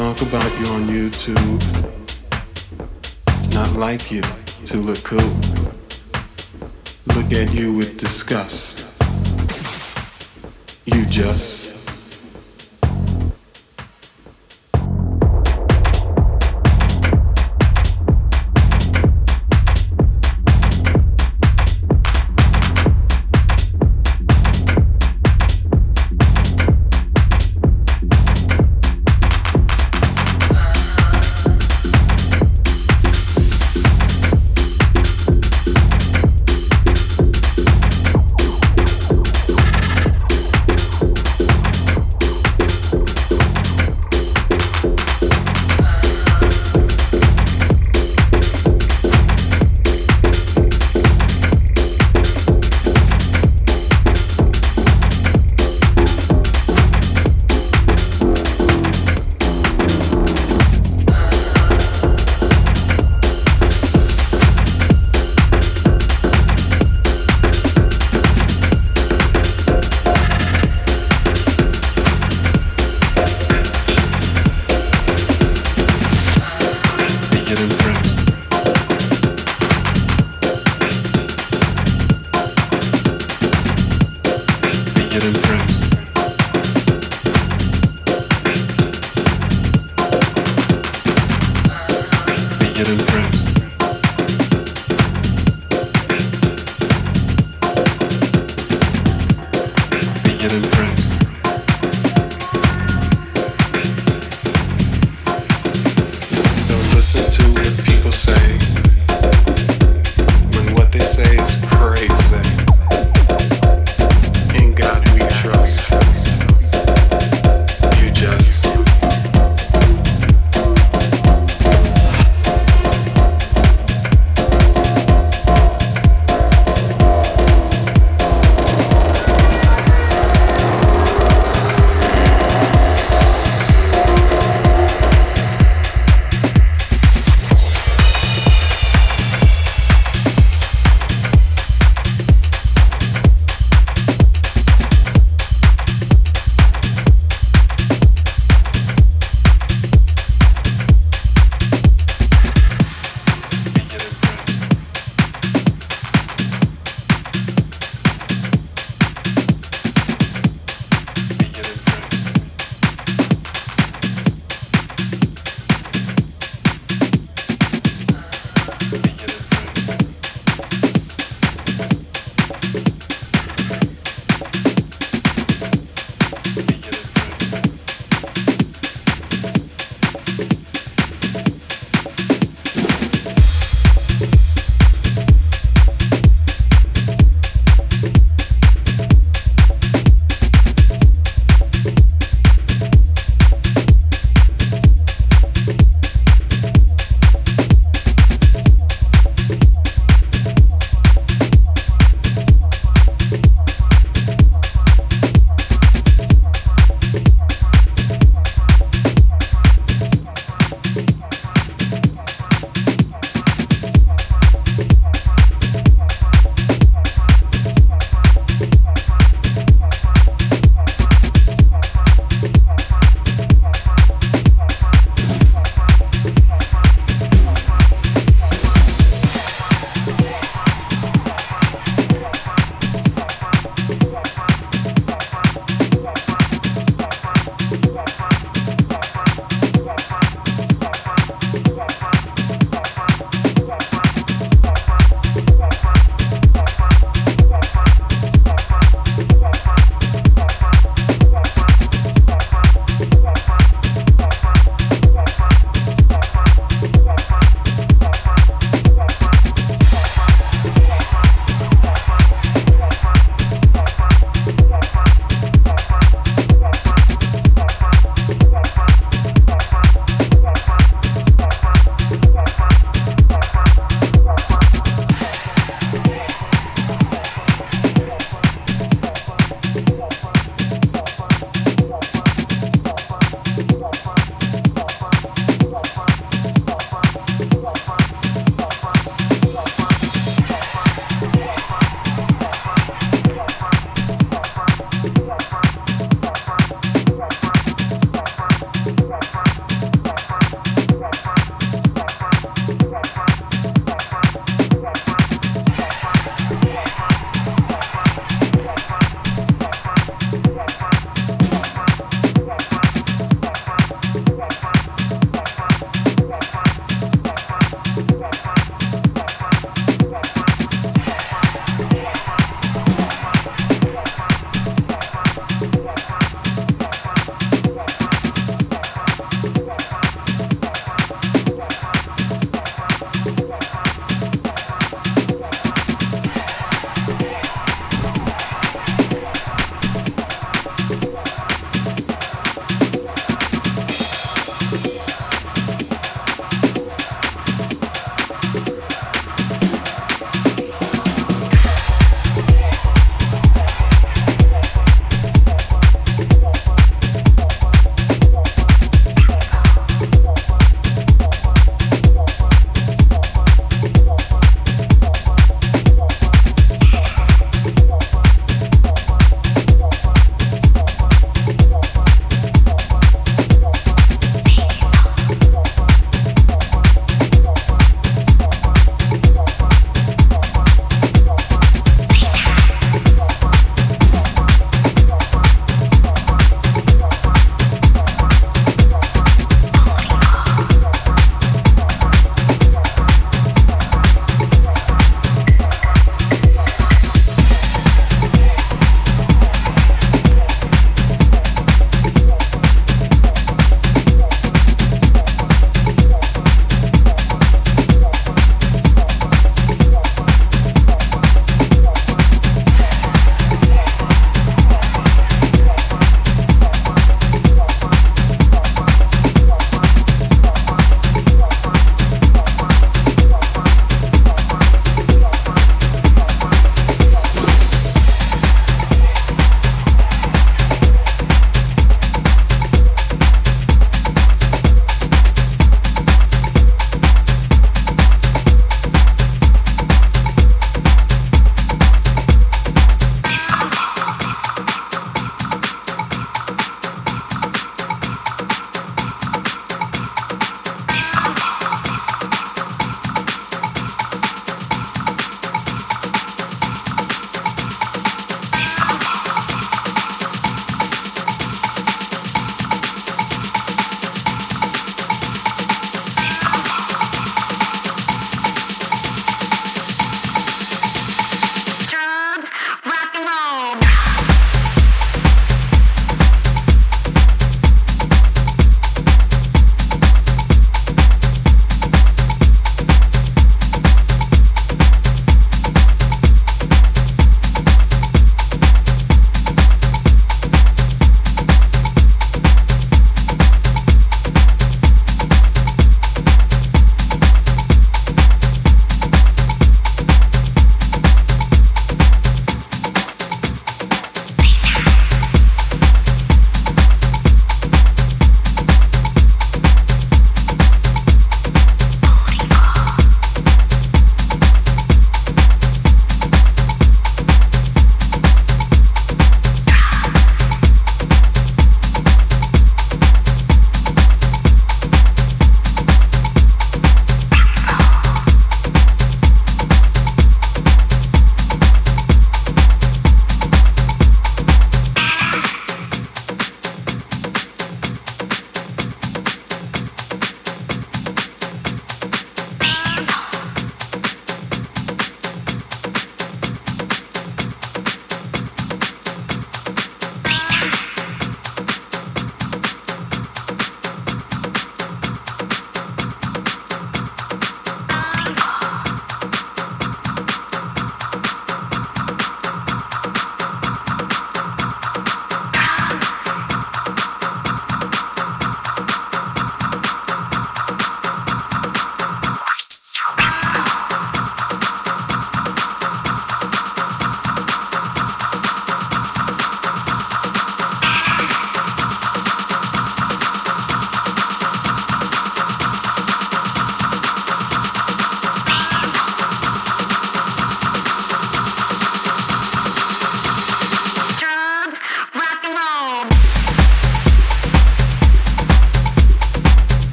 Talk about you on YouTube. Not like you to look cool. Look at you with disgust. You just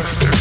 monster.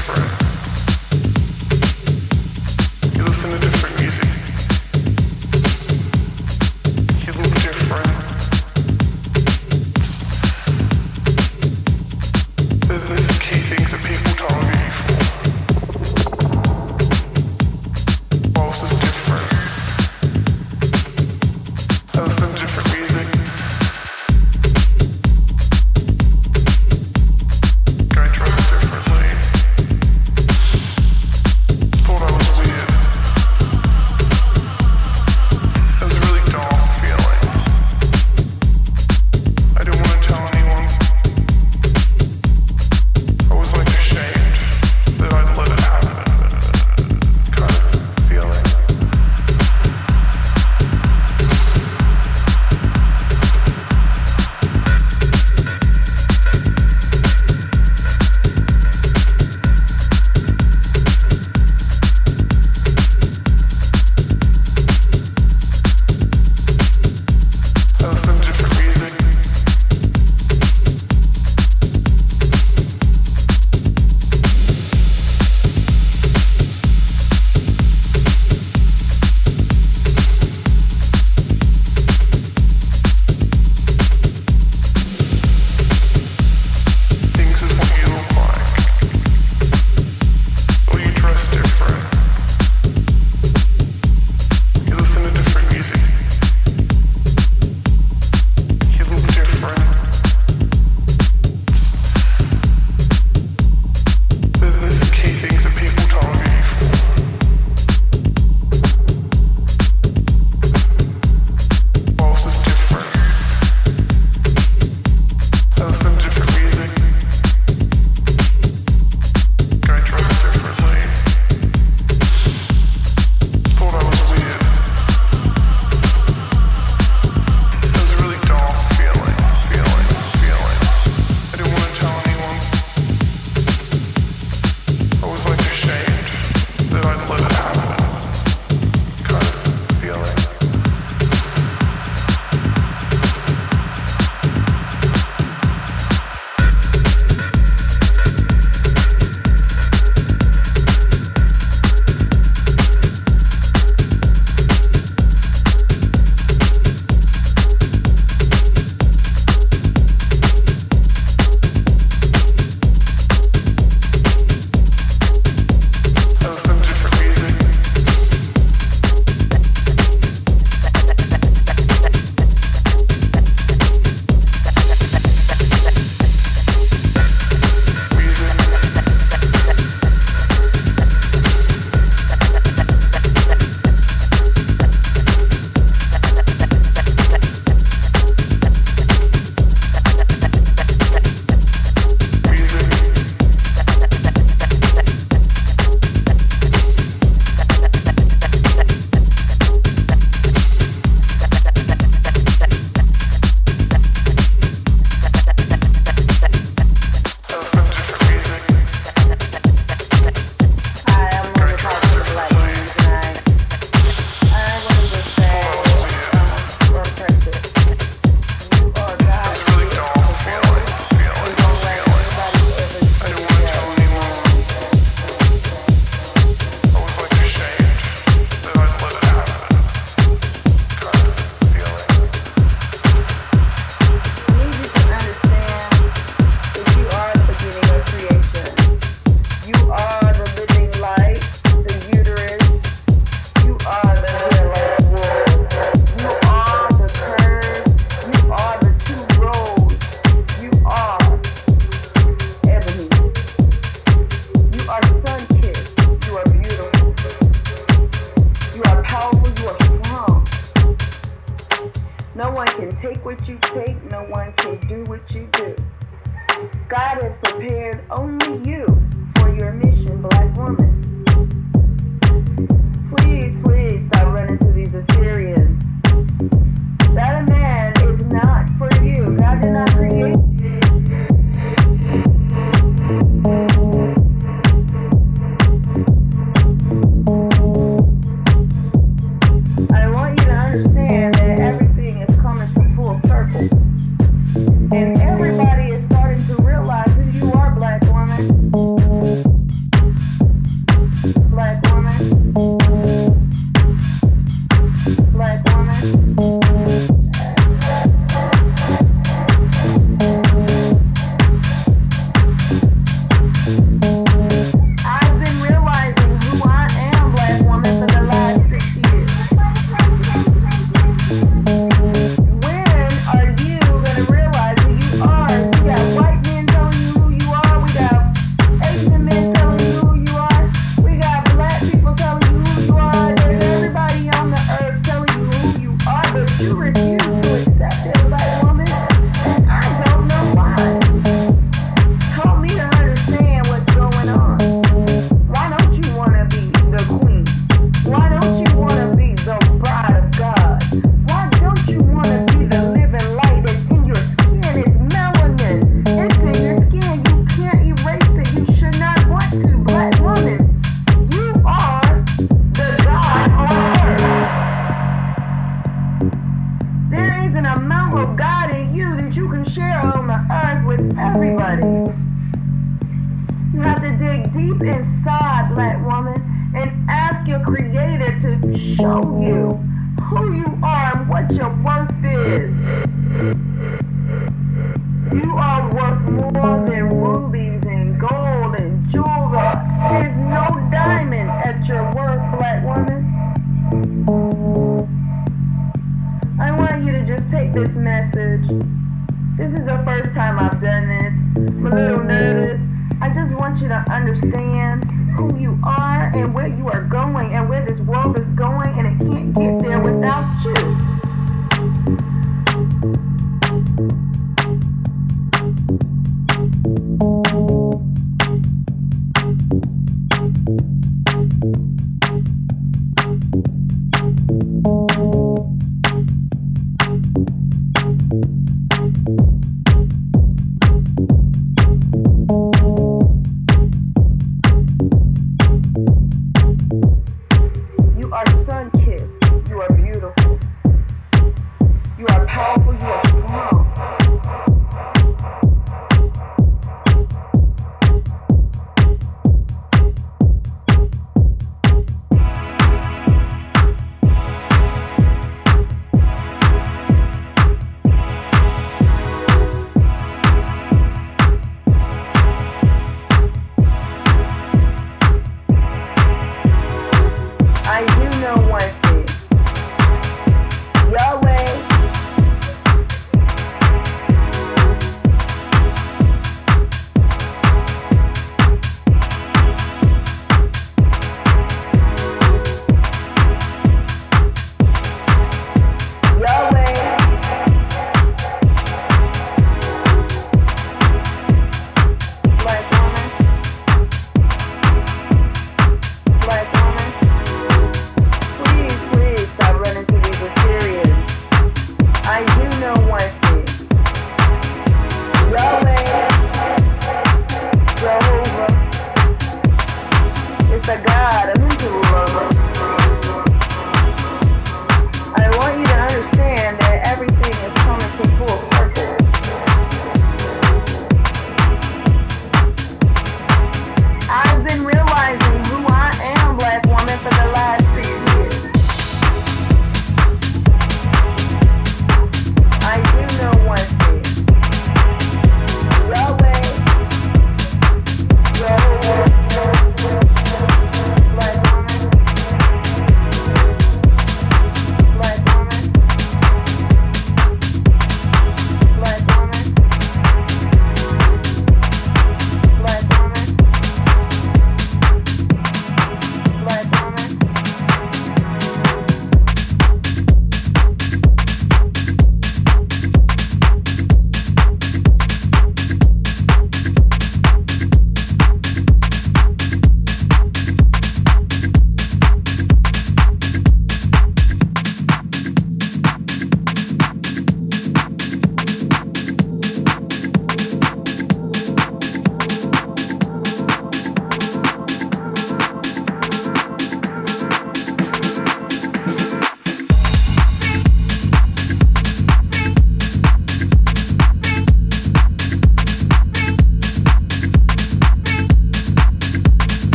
I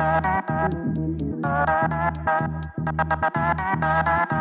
Thank you.